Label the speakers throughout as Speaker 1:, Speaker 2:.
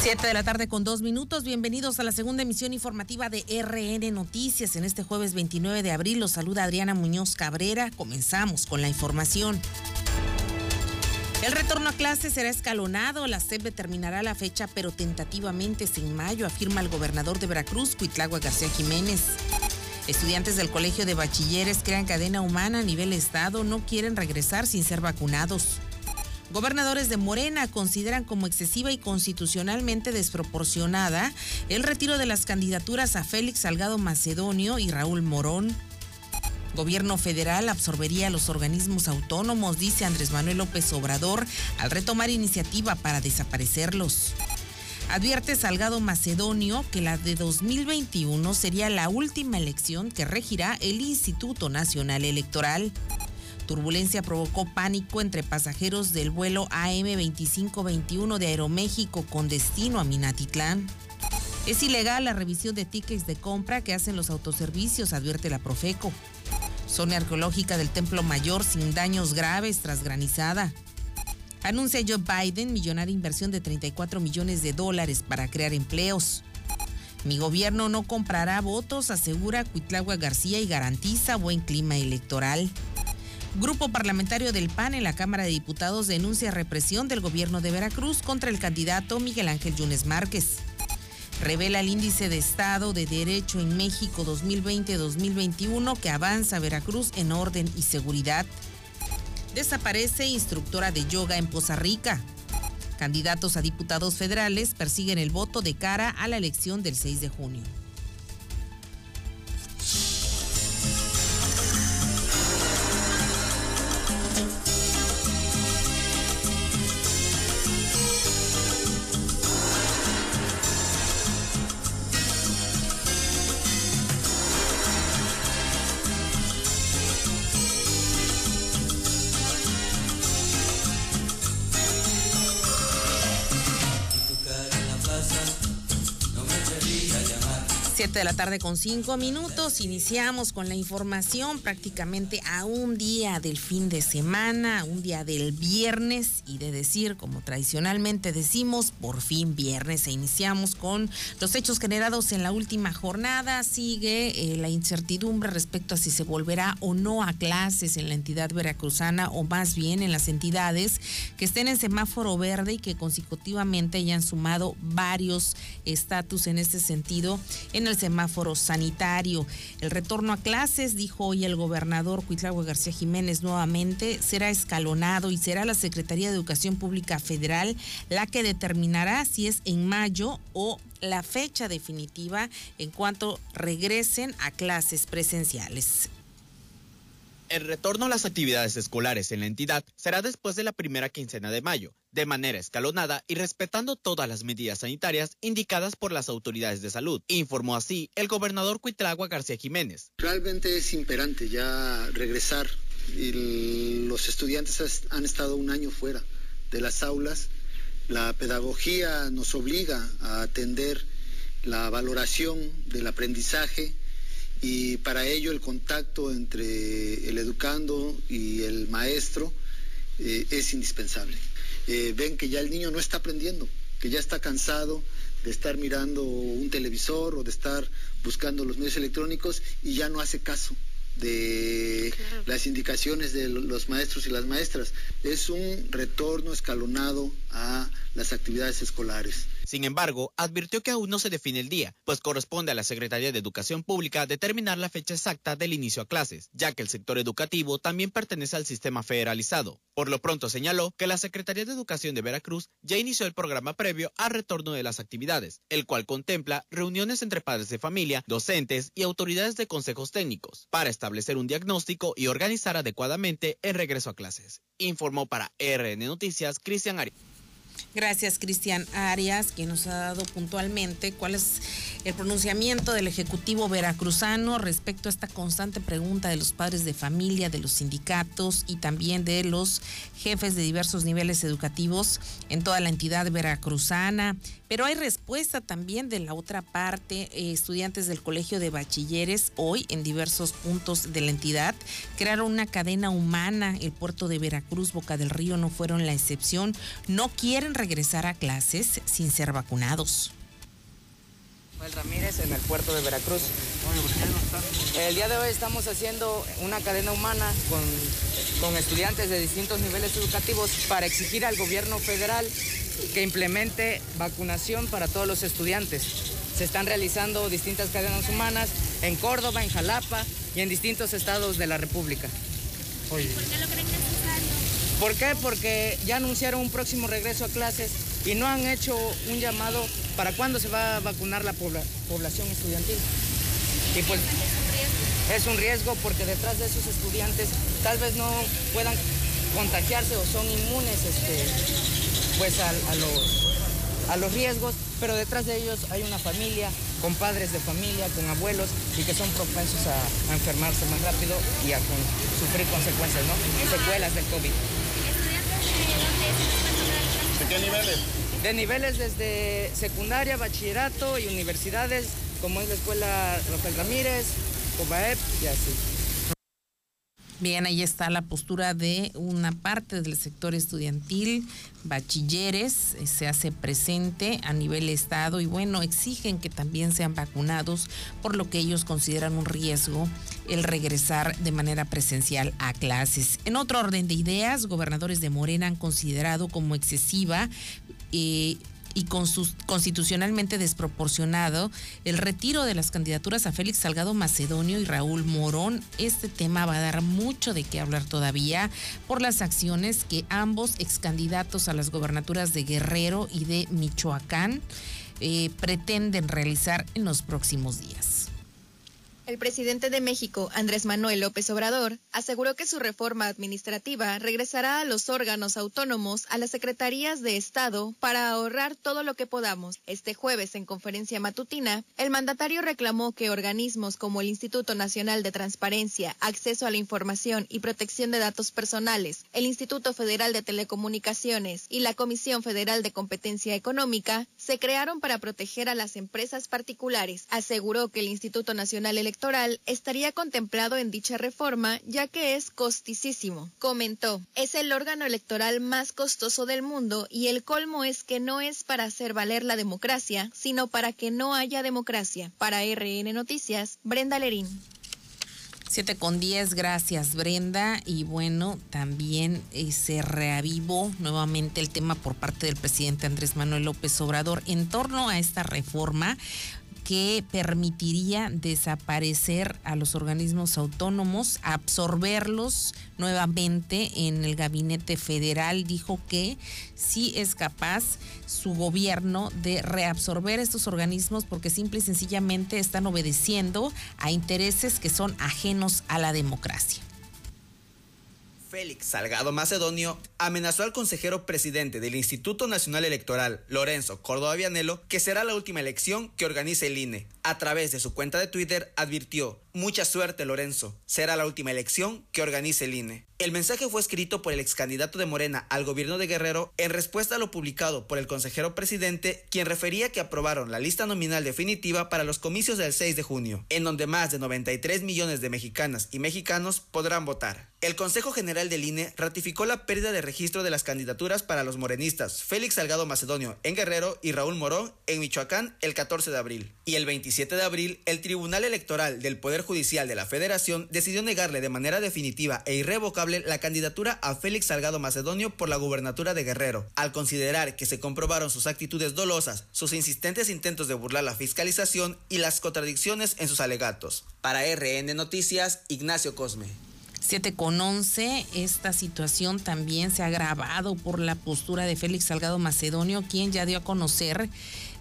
Speaker 1: Siete de la tarde con dos minutos. Bienvenidos a la segunda emisión informativa de RN Noticias. En este jueves 29 de abril los saluda Adriana Muñoz Cabrera. Comenzamos con la información. El retorno a clases será escalonado. La SEP determinará la fecha, pero tentativamente es en mayo, afirma el gobernador de Veracruz, Cuitlagua García Jiménez. Estudiantes del Colegio de Bachilleres crean cadena humana a nivel Estado, no quieren regresar sin ser vacunados. Gobernadores de Morena consideran como excesiva y constitucionalmente desproporcionada el retiro de las candidaturas a Félix Salgado Macedonio y Raúl Morón. Gobierno federal absorbería los organismos autónomos, dice Andrés Manuel López Obrador, al retomar iniciativa para desaparecerlos. Advierte Salgado Macedonio que la de 2021 sería la última elección que regirá el Instituto Nacional Electoral. Turbulencia provocó pánico entre pasajeros del vuelo AM2521 de Aeroméxico con destino a Minatitlán. Es ilegal la revisión de tickets de compra que hacen los autoservicios, advierte la Profeco. Zona arqueológica del Templo Mayor sin daños graves tras granizada. Anuncia Joe Biden millonaria inversión de 34 millones de dólares para crear empleos. Mi gobierno no comprará votos, asegura Cuitlagua García y garantiza buen clima electoral. Grupo parlamentario del PAN en la Cámara de Diputados denuncia represión del gobierno de Veracruz contra el candidato Miguel Ángel Yunes Márquez. Revela el índice de Estado de Derecho en México 2020-2021 que avanza Veracruz en orden y seguridad. Desaparece instructora de yoga en Poza Rica. Candidatos a diputados federales persiguen el voto de cara a la elección del 6 de junio. 7 de la tarde con 5 minutos. Iniciamos con la información prácticamente a un día del fin de semana, un día del viernes y de decir, como tradicionalmente decimos, por fin viernes. E iniciamos con los hechos generados en la última jornada. Sigue eh, la incertidumbre respecto a si se volverá o no a clases en la entidad veracruzana o más bien en las entidades que estén en semáforo verde y que consecutivamente hayan sumado varios estatus en este sentido en el sanitario. El retorno a clases, dijo hoy el gobernador Cuitlagua García Jiménez nuevamente, será escalonado y será la Secretaría de Educación Pública Federal la que determinará si es en mayo o la fecha definitiva en cuanto regresen a clases presenciales.
Speaker 2: El retorno a las actividades escolares en la entidad será después de la primera quincena de mayo, de manera escalonada y respetando todas las medidas sanitarias indicadas por las autoridades de salud, informó así el gobernador Cuitlagua García Jiménez.
Speaker 3: Realmente es imperante ya regresar. los estudiantes han estado un año fuera de las aulas. La pedagogía nos obliga a atender la valoración del aprendizaje y para ello el contacto entre el educando y el maestro eh, es indispensable. Eh, ven que ya el niño no está aprendiendo, que ya está cansado de estar mirando un televisor o de estar buscando los medios electrónicos y ya no hace caso de las indicaciones de los maestros y las maestras. Es un retorno escalonado a las actividades escolares.
Speaker 2: Sin embargo, advirtió que aún no se define el día, pues corresponde a la Secretaría de Educación Pública determinar la fecha exacta del inicio a clases, ya que el sector educativo también pertenece al sistema federalizado. Por lo pronto señaló que la Secretaría de Educación de Veracruz ya inició el programa previo al retorno de las actividades, el cual contempla reuniones entre padres de familia, docentes y autoridades de consejos técnicos, para establecer un diagnóstico y organizar adecuadamente el regreso a clases. Informó para RN Noticias Cristian Arias.
Speaker 1: Gracias, Cristian Arias, quien nos ha dado puntualmente cuál es el pronunciamiento del Ejecutivo veracruzano respecto a esta constante pregunta de los padres de familia, de los sindicatos y también de los jefes de diversos niveles educativos en toda la entidad veracruzana. Pero hay respuesta también de la otra parte. Eh, estudiantes del Colegio de Bachilleres hoy en diversos puntos de la entidad crearon una cadena humana. El puerto de Veracruz, Boca del Río no fueron la excepción. No quieren regresar a clases sin ser vacunados.
Speaker 4: Ramírez en el puerto de Veracruz. El día de hoy estamos haciendo una cadena humana con, con estudiantes de distintos niveles educativos para exigir al gobierno federal que implemente vacunación para todos los estudiantes. Se están realizando distintas cadenas humanas en Córdoba, en Jalapa y en distintos estados de la República.
Speaker 5: ¿Por qué lo creen necesario?
Speaker 4: ¿Por qué? Porque ya anunciaron un próximo regreso a clases y no han hecho un llamado para cuándo se va a vacunar la población estudiantil. Y pues es un riesgo porque detrás de esos estudiantes tal vez no puedan contagiarse o son inmunes este, pues a, los, riesgos, pero detrás de ellos hay una familia, con padres de familia, con abuelos y que son propensos a, enfermarse más rápido y a sufrir consecuencias, ¿no? Secuelas del COVID.
Speaker 5: ¿De
Speaker 6: qué niveles?
Speaker 4: De niveles desde secundaria, bachillerato y universidades, como es la escuela Rafael Ramírez, COBAEP y así.
Speaker 1: Bien, ahí está la postura de una parte del sector estudiantil, bachilleres, eh, se hace presente a nivel Estado y bueno, exigen que también sean vacunados, por lo que ellos consideran un riesgo el regresar de manera presencial a clases. En otro orden de ideas, gobernadores de Morena han considerado como excesiva eh, y constitucionalmente desproporcionado el retiro de las candidaturas a Félix Salgado Macedonio y Raúl Morón. Este tema va a dar mucho de qué hablar todavía por las acciones que ambos ex candidatos a las gobernaturas de Guerrero y de Michoacán eh, pretenden realizar en los próximos días.
Speaker 7: El presidente de México, Andrés Manuel López Obrador, aseguró que su reforma administrativa regresará a los órganos autónomos, a las secretarías de Estado, para ahorrar todo lo que podamos. Este jueves, en conferencia matutina, el mandatario reclamó que organismos como el Instituto Nacional de Transparencia, Acceso a la Información y Protección de Datos Personales, el Instituto Federal de Telecomunicaciones y la Comisión Federal de Competencia Económica se crearon para proteger a las empresas particulares. Aseguró que el Instituto Nacional Electoral estaría contemplado en dicha reforma, ya que es costisísimo. Comentó, es el órgano electoral más costoso del mundo y el colmo es que no es para hacer valer la democracia, sino para que no haya democracia. Para RN Noticias, Brenda Lerín.
Speaker 1: 7 con 10, gracias Brenda. Y bueno, también eh, se reavivó nuevamente el tema por parte del presidente Andrés Manuel López Obrador en torno a esta reforma que permitiría desaparecer a los organismos autónomos, absorberlos nuevamente en el gabinete federal. Dijo que sí es capaz su gobierno de reabsorber estos organismos porque simple y sencillamente están obedeciendo a intereses que son ajenos a la democracia.
Speaker 8: Félix Salgado Macedonio amenazó al consejero presidente del Instituto Nacional Electoral, Lorenzo Córdoba Vianelo, que será la última elección que organice el INE. A través de su cuenta de Twitter advirtió, mucha suerte Lorenzo, será la última elección que organice el INE. El mensaje fue escrito por el ex candidato de Morena al gobierno de Guerrero en respuesta a lo publicado por el consejero presidente, quien refería que aprobaron la lista nominal definitiva para los comicios del 6 de junio, en donde más de 93 millones de mexicanas y mexicanos podrán votar. El Consejo General del INE ratificó la pérdida de registro de las candidaturas para los morenistas Félix Salgado Macedonio en Guerrero y Raúl Morón en Michoacán el 14 de abril. Y el 27 de abril, el Tribunal Electoral del Poder Judicial de la Federación decidió negarle de manera definitiva e irrevocable la candidatura a Félix Salgado Macedonio por la gubernatura de Guerrero, al considerar que se comprobaron sus actitudes dolosas, sus insistentes intentos de burlar la fiscalización y las contradicciones en sus alegatos. Para RN Noticias, Ignacio Cosme.
Speaker 1: 7 con 11, esta situación también se ha agravado por la postura de Félix Salgado Macedonio, quien ya dio a conocer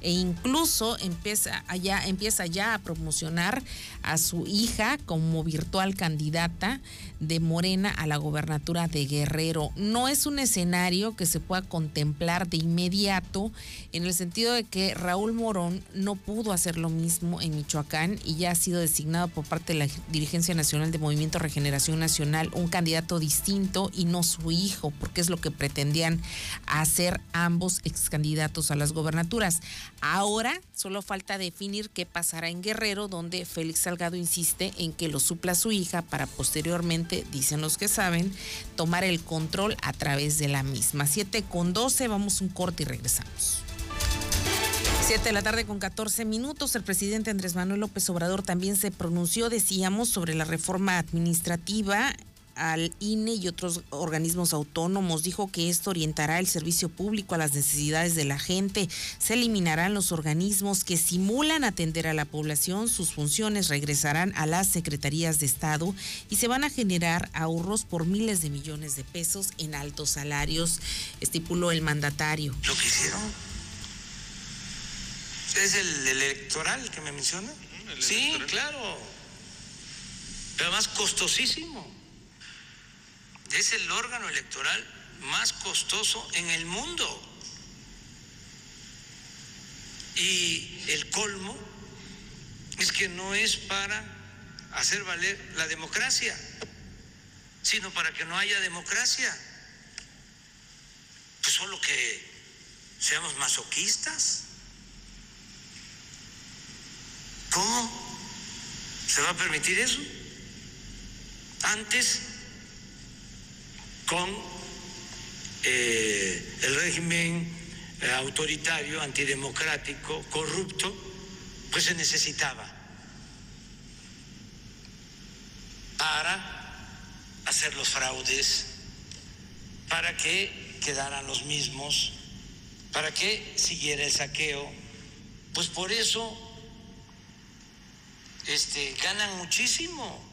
Speaker 1: e incluso empieza ya, empieza ya a promocionar a su hija como virtual candidata de Morena a la gobernatura de Guerrero. No es un escenario que se pueda contemplar de inmediato en el sentido de que Raúl Morón no pudo hacer lo mismo en Michoacán y ya ha sido designado por parte de la dirigencia nacional de Movimiento Regeneración Nacional un candidato distinto y no su hijo, porque es lo que pretendían hacer ambos ex candidatos a las gobernaturas. Ahora solo falta definir qué pasará en Guerrero, donde Félix Salgado insiste en que lo supla su hija para posteriormente, dicen los que saben, tomar el control a través de la misma. 7 con 12, vamos un corte y regresamos. 7 de la tarde con 14 minutos, el presidente Andrés Manuel López Obrador también se pronunció, decíamos, sobre la reforma administrativa al INE y otros organismos autónomos. Dijo que esto orientará el servicio público a las necesidades de la gente. Se eliminarán los organismos que simulan atender a la población. Sus funciones regresarán a las secretarías de Estado y se van a generar ahorros por miles de millones de pesos en altos salarios, estipuló el mandatario.
Speaker 6: Lo que hicieron es el, electoral que me menciona. sí, claro. Pero más costosísimo es el órgano electoral más costoso en el mundo. Y el colmo es que no es para hacer valer la democracia, sino para que no haya democracia. Pues solo que seamos masoquistas. ¿Cómo se va a permitir eso? Antes con eh, el régimen eh, autoritario, antidemocrático, corrupto, pues se necesitaba para hacer los fraudes, para que quedaran los mismos, para que siguiera el saqueo. Pues por eso este, ganan muchísimo.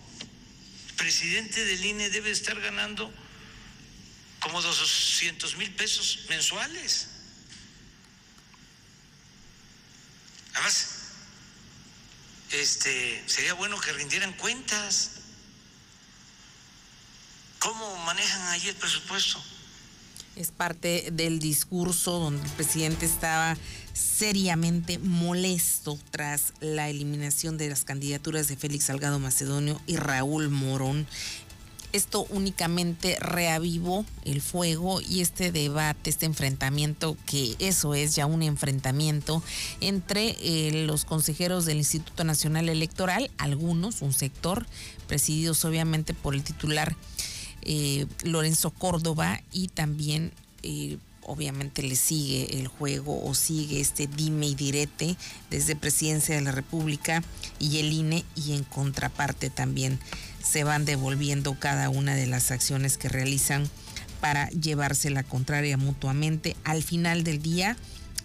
Speaker 6: El presidente del INE debe estar ganando como 200 mil pesos mensuales. Además, este, sería bueno que rindieran cuentas. ¿Cómo manejan ahí el presupuesto?
Speaker 1: Es parte del discurso donde el presidente estaba seriamente molesto tras la eliminación de las candidaturas de Félix Salgado Macedonio y Raúl Morón esto únicamente reavivó el fuego y este debate, este enfrentamiento, que eso es ya un enfrentamiento entre eh, los consejeros del Instituto Nacional Electoral, algunos, un sector, presididos obviamente por el titular eh, Lorenzo Córdoba y también... Eh, obviamente le sigue el juego o sigue este dime y direte desde Presidencia de la República y el INE y en contraparte también se van devolviendo cada una de las acciones que realizan para llevarse la contraria mutuamente. Al final del día,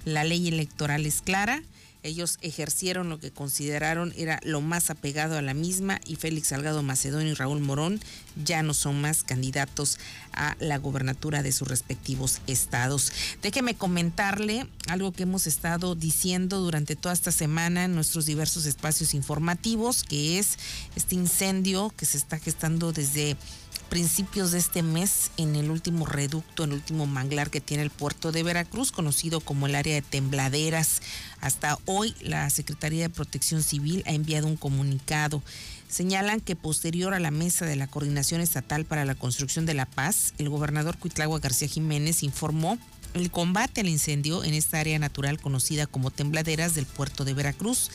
Speaker 1: la ley electoral es clara. Ellos ejercieron lo que consideraron era lo más apegado a la misma y Félix Salgado Macedonio y Raúl Morón ya no son más candidatos a la gobernatura de sus respectivos estados. Déjeme comentarle algo que hemos estado diciendo durante toda esta semana en nuestros diversos espacios informativos, que es este incendio que se está gestando desde principios de este mes en el último reducto, en el último manglar que tiene el puerto de Veracruz, conocido como el área de tembladeras. Hasta hoy la Secretaría de Protección Civil ha enviado un comunicado. Señalan que posterior a la mesa de la Coordinación Estatal para la Construcción de la Paz, el gobernador Cuitlagua García Jiménez informó el combate al incendio en esta área natural conocida como Tembladeras del puerto de Veracruz.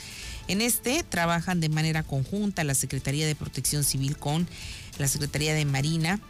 Speaker 1: En este trabajan de manera conjunta la Secretaría de Protección Civil con la Secretaría de Marina,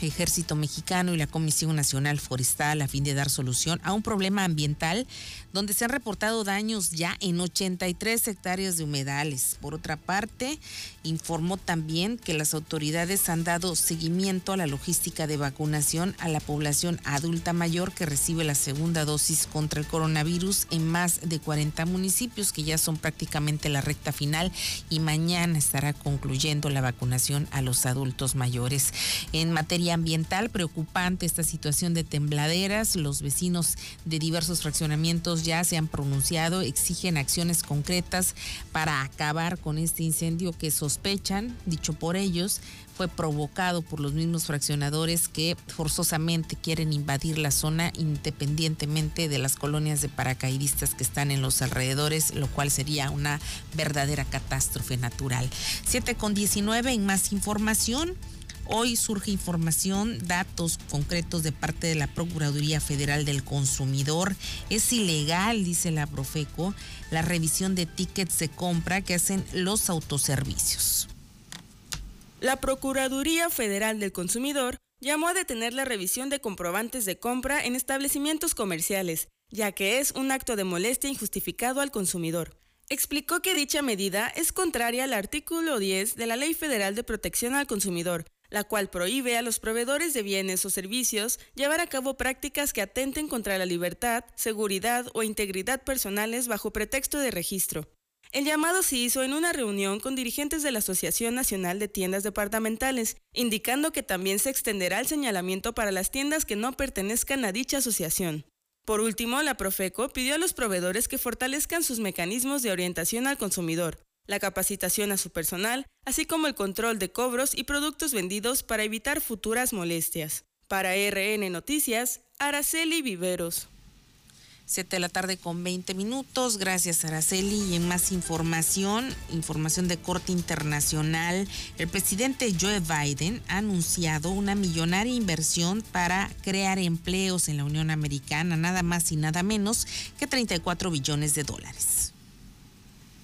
Speaker 1: Ejército Mexicano y la Comisión Nacional Forestal a fin de dar solución a un problema ambiental donde se han reportado daños ya en 83 hectáreas de humedales. Por otra parte, informó también que las autoridades han dado seguimiento a la logística de vacunación a la población adulta mayor que recibe la segunda dosis contra el coronavirus en más de 40 municipios que ya son prácticamente la recta final y mañana estará concluyendo la vacunación a los adultos mayores. En materia ambiental, preocupante esta situación de tembladeras, los vecinos de diversos fraccionamientos ya se han pronunciado, exigen acciones concretas para acabar con este incendio que sospechan, dicho por ellos, fue provocado por los mismos fraccionadores que forzosamente quieren invadir la zona independientemente de las colonias de paracaidistas que están en los alrededores, lo cual sería una verdadera catástrofe natural. 7 con 19 en más información. Hoy surge información, datos concretos de parte de la Procuraduría Federal del Consumidor. Es ilegal, dice la Profeco, la revisión de tickets de compra que hacen los autoservicios.
Speaker 9: La Procuraduría Federal del Consumidor llamó a detener la revisión de comprobantes de compra en establecimientos comerciales, ya que es un acto de molestia injustificado al consumidor explicó que dicha medida es contraria al artículo 10 de la Ley Federal de Protección al Consumidor, la cual prohíbe a los proveedores de bienes o servicios llevar a cabo prácticas que atenten contra la libertad, seguridad o integridad personales bajo pretexto de registro. El llamado se hizo en una reunión con dirigentes de la Asociación Nacional de Tiendas Departamentales, indicando que también se extenderá el señalamiento para las tiendas que no pertenezcan a dicha asociación. Por último, la Profeco pidió a los proveedores que fortalezcan sus mecanismos de orientación al consumidor, la capacitación a su personal, así como el control de cobros y productos vendidos para evitar futuras molestias. Para RN Noticias, Araceli Viveros.
Speaker 1: 7 de la tarde con 20 minutos. Gracias, Araceli. Y en más información, información de corte internacional, el presidente Joe Biden ha anunciado una millonaria inversión para crear empleos en la Unión Americana, nada más y nada menos que 34 billones de dólares.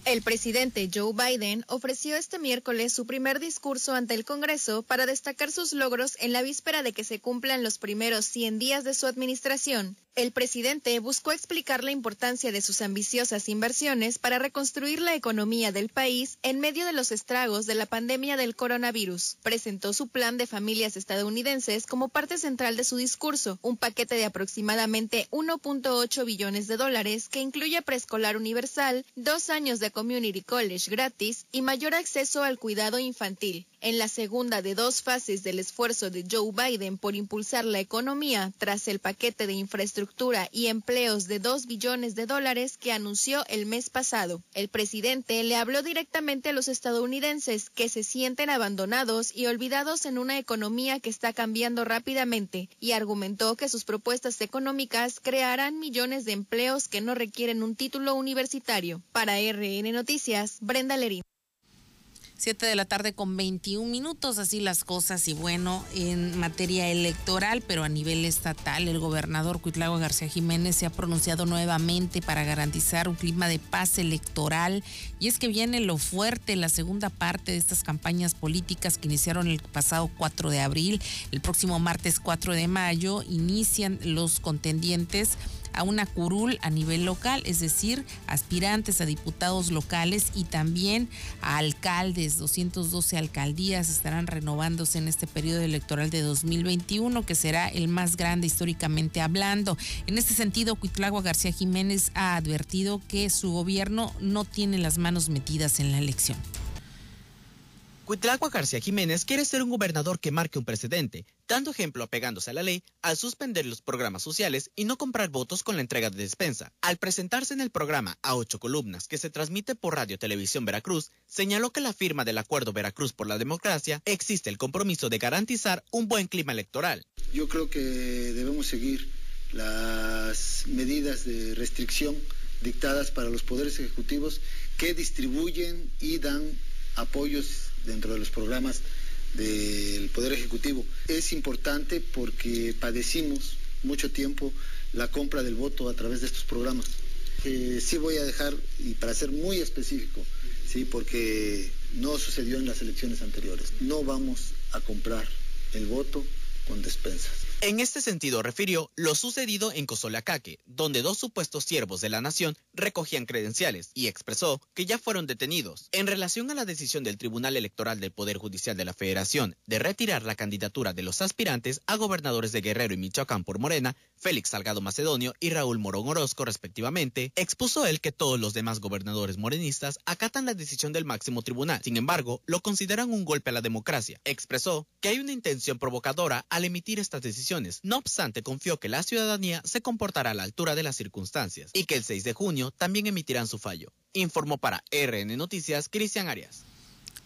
Speaker 7: El presidente Joe Biden ofreció este miércoles su primer discurso ante el Congreso para destacar sus logros en la víspera de que se cumplan los primeros 100 días de su administración. El presidente buscó explicar la importancia de sus ambiciosas inversiones para reconstruir la economía del país en medio de los estragos de la pandemia del coronavirus. Presentó su plan de familias estadounidenses como parte central de su discurso, un paquete de aproximadamente 1.8 billones de dólares que incluye preescolar universal, dos años de community college gratis y mayor acceso al cuidado infantil en la segunda de dos fases del esfuerzo de Joe Biden por impulsar la economía tras el paquete de infraestructura y empleos de dos billones de dólares que anunció el mes pasado. El presidente le habló directamente a los estadounidenses que se sienten abandonados y olvidados en una economía que está cambiando rápidamente y argumentó que sus propuestas económicas crearán millones de empleos que no requieren un título universitario. Para RN Noticias, Brenda Lerín.
Speaker 1: 7 de la tarde con 21 minutos, así las cosas. Y bueno, en materia electoral, pero a nivel estatal, el gobernador Cuitlago García Jiménez se ha pronunciado nuevamente para garantizar un clima de paz electoral. Y es que viene lo fuerte, la segunda parte de estas campañas políticas que iniciaron el pasado 4 de abril. El próximo martes 4 de mayo inician los contendientes a una curul a nivel local, es decir, aspirantes a diputados locales y también a alcaldes. 212 alcaldías estarán renovándose en este periodo electoral de 2021, que será el más grande históricamente hablando. En este sentido, Cuitlagua García Jiménez ha advertido que su gobierno no tiene las manos metidas en la elección.
Speaker 2: Cuitlagua García Jiménez quiere ser un gobernador que marque un precedente, dando ejemplo apegándose a la ley al suspender los programas sociales y no comprar votos con la entrega de despensa. Al presentarse en el programa A ocho columnas que se transmite por Radio Televisión Veracruz, señaló que la firma del Acuerdo Veracruz por la Democracia existe el compromiso de garantizar un buen clima electoral.
Speaker 3: Yo creo que debemos seguir las medidas de restricción dictadas para los poderes ejecutivos que distribuyen y dan apoyos dentro de los programas del Poder Ejecutivo. Es importante porque padecimos mucho tiempo la compra del voto a través de estos programas. Eh, sí voy a dejar, y para ser muy específico, sí, porque no sucedió en las elecciones anteriores. No vamos a comprar el voto con despensas.
Speaker 2: En este sentido refirió lo sucedido en Cozolacaque, donde dos supuestos siervos de la nación recogían credenciales y expresó que ya fueron detenidos. En relación a la decisión del Tribunal Electoral del Poder Judicial de la Federación de retirar la candidatura de los aspirantes a gobernadores de Guerrero y Michoacán por Morena, Félix Salgado Macedonio y Raúl Morón Orozco respectivamente, expuso él que todos los demás gobernadores morenistas acatan la decisión del máximo tribunal. Sin embargo, lo consideran un golpe a la democracia. Expresó que hay una intención provocadora al emitir estas decisiones no obstante, confió que la ciudadanía se comportará a la altura de las circunstancias y que el 6 de junio también emitirán su fallo. Informó para RN Noticias Cristian Arias.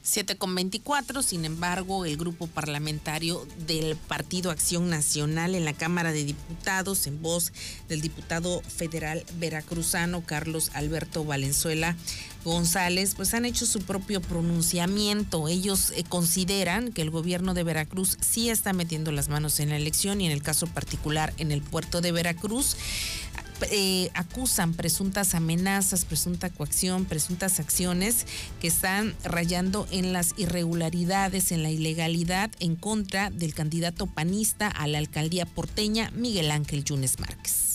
Speaker 1: 7 con 24, sin embargo, el grupo parlamentario del Partido Acción Nacional en la Cámara de Diputados, en voz del diputado federal veracruzano Carlos Alberto Valenzuela González, pues han hecho su propio pronunciamiento. Ellos eh, consideran que el gobierno de Veracruz sí está metiendo las manos en la elección y en el caso particular en el puerto de Veracruz eh, acusan presuntas amenazas, presunta coacción, presuntas acciones que están rayando en las irregularidades, en la ilegalidad en contra del candidato panista a la alcaldía porteña, Miguel Ángel Yunes Márquez.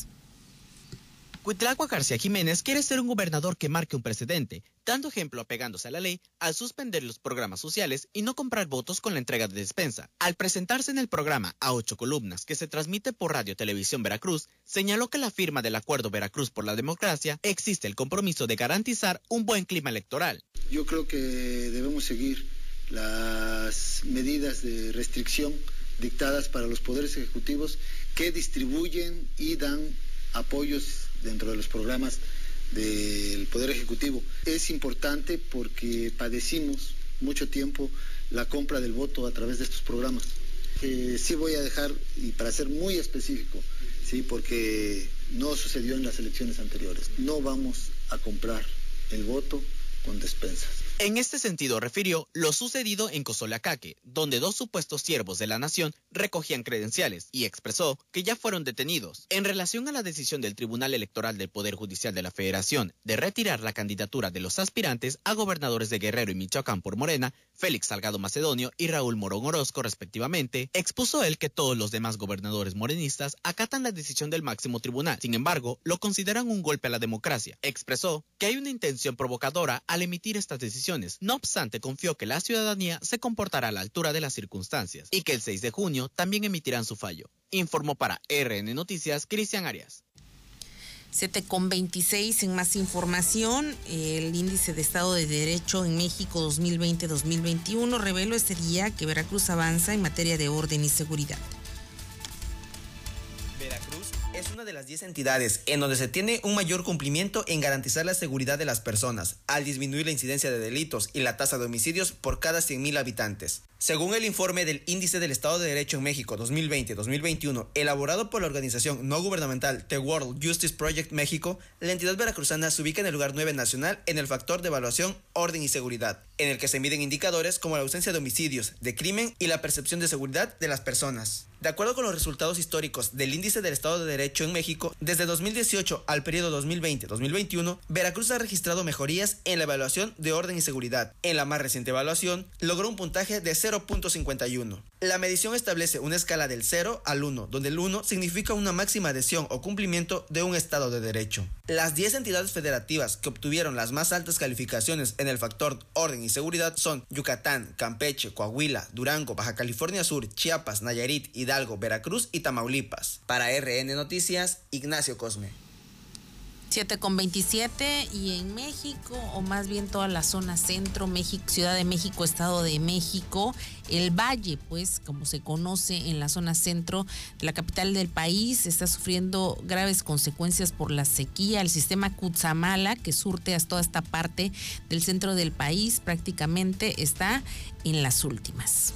Speaker 2: Cuitlagua García Jiménez quiere ser un gobernador que marque un precedente, dando ejemplo apegándose a la ley al suspender los programas sociales y no comprar votos con la entrega de despensa. Al presentarse en el programa A ocho columnas que se transmite por Radio Televisión Veracruz, señaló que la firma del Acuerdo Veracruz por la Democracia existe el compromiso de garantizar un buen clima electoral.
Speaker 3: Yo creo que debemos seguir las medidas de restricción dictadas para los poderes ejecutivos que distribuyen y dan apoyos dentro de los programas del Poder Ejecutivo. Es importante porque padecimos mucho tiempo la compra del voto a través de estos programas. sí voy a dejar, y para ser muy específico, sí, porque no sucedió en las elecciones anteriores, no vamos a comprar el voto con despensas.
Speaker 2: En este sentido refirió lo sucedido en Cozolacaque, donde dos supuestos siervos de la nación recogían credenciales y expresó que ya fueron detenidos. En relación a la decisión del Tribunal Electoral del Poder Judicial de la Federación de retirar la candidatura de los aspirantes a gobernadores de Guerrero y Michoacán por Morena, Félix Salgado Macedonio y Raúl Morón Orozco respectivamente, expuso él que todos los demás gobernadores morenistas acatan la decisión del máximo tribunal. Sin embargo, lo consideran un golpe a la democracia. Expresó que hay una intención provocadora al emitir estas decisiones. No obstante, confió que la ciudadanía se comportará a la altura de las circunstancias y que el 6 de junio también emitirán su fallo. Informó para RN Noticias Cristian Arias.
Speaker 1: 7 con 26 en más información, el índice de Estado de Derecho en México 2020-2021 reveló este día que Veracruz avanza en materia de orden y seguridad
Speaker 8: de las 10 entidades en donde se tiene un mayor cumplimiento en garantizar la seguridad de las personas, al disminuir la incidencia de delitos y la tasa de homicidios por cada 100.000 habitantes. Según el informe del Índice del Estado de Derecho en México 2020-2021, elaborado por la organización no gubernamental The World Justice Project México, la entidad veracruzana se ubica en el lugar 9 nacional en el factor de evaluación orden y seguridad, en el que se miden indicadores como la ausencia de homicidios, de crimen y la percepción de seguridad de las personas. De acuerdo con los resultados históricos del Índice del Estado de Derecho en México, desde 2018 al periodo 2020-2021, Veracruz ha registrado mejorías en la evaluación de orden y seguridad. En la más reciente evaluación, logró un puntaje de 0.51. La medición establece una escala del 0 al 1, donde el 1 significa una máxima adhesión o cumplimiento de un Estado de Derecho. Las 10 entidades federativas que obtuvieron las más altas calificaciones en el factor orden y seguridad son Yucatán, Campeche, Coahuila, Durango, Baja California Sur, Chiapas, Nayarit, Hidalgo, Veracruz y Tamaulipas. Para RN Noticias, Ignacio Cosme.
Speaker 1: 7 con 27 y en México, o más bien toda la zona centro, México, Ciudad de México, Estado de México, el Valle, pues como se conoce en la zona centro la capital del país, está sufriendo graves consecuencias por la sequía. El sistema Cutzamala, que surte a toda esta parte del centro del país, prácticamente está en las últimas.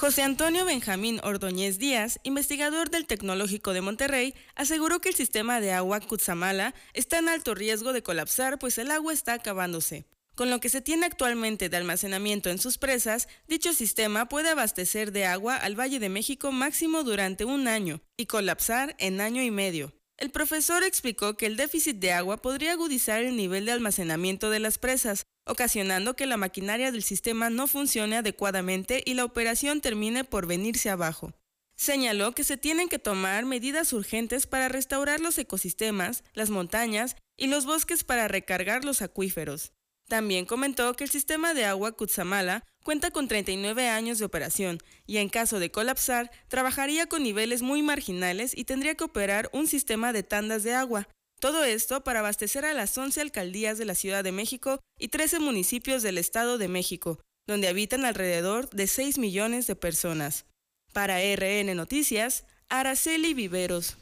Speaker 9: José Antonio Benjamín Ordóñez Díaz, investigador del Tecnológico de Monterrey, aseguró que el sistema de agua Cutzamala está en alto riesgo de colapsar, pues el agua está acabándose. Con lo que se tiene actualmente de almacenamiento en sus presas, dicho sistema puede abastecer de agua al Valle de México máximo durante un año y colapsar en año y medio. El profesor explicó que el déficit de agua podría agudizar el nivel de almacenamiento de las presas, ocasionando que la maquinaria del sistema no funcione adecuadamente y la operación termine por venirse abajo. Señaló que se tienen que tomar medidas urgentes para restaurar los ecosistemas, las montañas y los bosques para recargar los acuíferos. También comentó que el sistema de agua Cutzamala cuenta con 39 años de operación y en caso de colapsar trabajaría con niveles muy marginales y tendría que operar un sistema de tandas de agua, todo esto para abastecer a las 11 alcaldías de la Ciudad de México y 13 municipios del Estado de México, donde habitan alrededor de 6 millones de personas. Para RN Noticias, Araceli Viveros.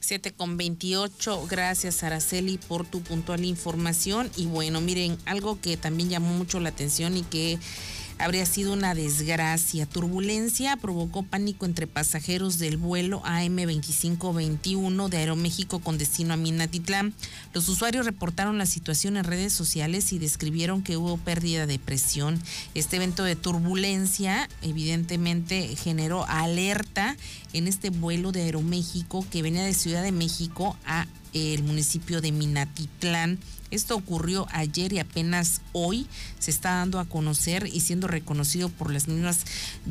Speaker 1: 7 con 28. Gracias, Araceli, por tu puntual información. Y bueno, miren, algo que también llamó mucho la atención y que habría sido una desgracia. Turbulencia provocó pánico entre pasajeros del vuelo AM2521 de Aeroméxico con destino a Minatitlán. Los usuarios reportaron la situación en redes sociales y describieron que hubo pérdida de presión. Este evento de turbulencia evidentemente generó alerta en este vuelo de Aeroméxico que venía de Ciudad de México a el municipio de Minatitlán esto ocurrió ayer y apenas hoy se está dando a conocer y siendo reconocido por las mismas,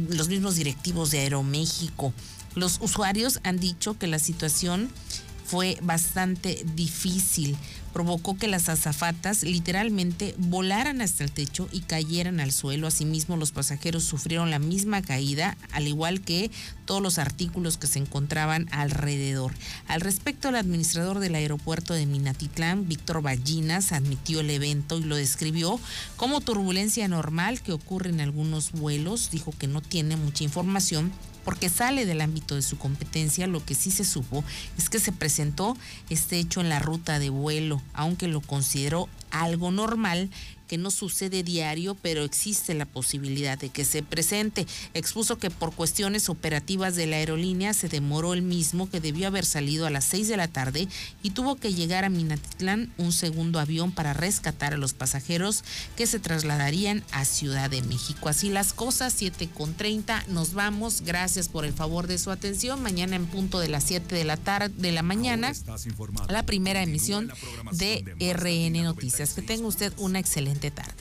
Speaker 1: los mismos directivos de Aeroméxico. Los usuarios han dicho que la situación fue bastante difícil provocó que las azafatas literalmente volaran hasta el techo y cayeran al suelo. Asimismo, los pasajeros sufrieron la misma caída, al igual que todos los artículos que se encontraban alrededor. Al respecto, el administrador del aeropuerto de Minatitlán, Víctor Ballinas, admitió el evento y lo describió como turbulencia normal que ocurre en algunos vuelos. Dijo que no tiene mucha información porque sale del ámbito de su competencia, lo que sí se supo es que se presentó este hecho en la ruta de vuelo, aunque lo consideró algo normal que no sucede diario, pero existe la posibilidad de que se presente. Expuso que por cuestiones operativas de la aerolínea se demoró el mismo que debió haber salido a las 6 de la tarde y tuvo que llegar a Minatitlán un segundo avión para rescatar a los pasajeros que se trasladarían a Ciudad de México. Así las cosas, 7 con 30, nos vamos. Gracias por el favor de su atención. Mañana en punto de las 7 de la tarde de la mañana, la primera emisión de RN Noticias. Que tenga usted una excelente tarde.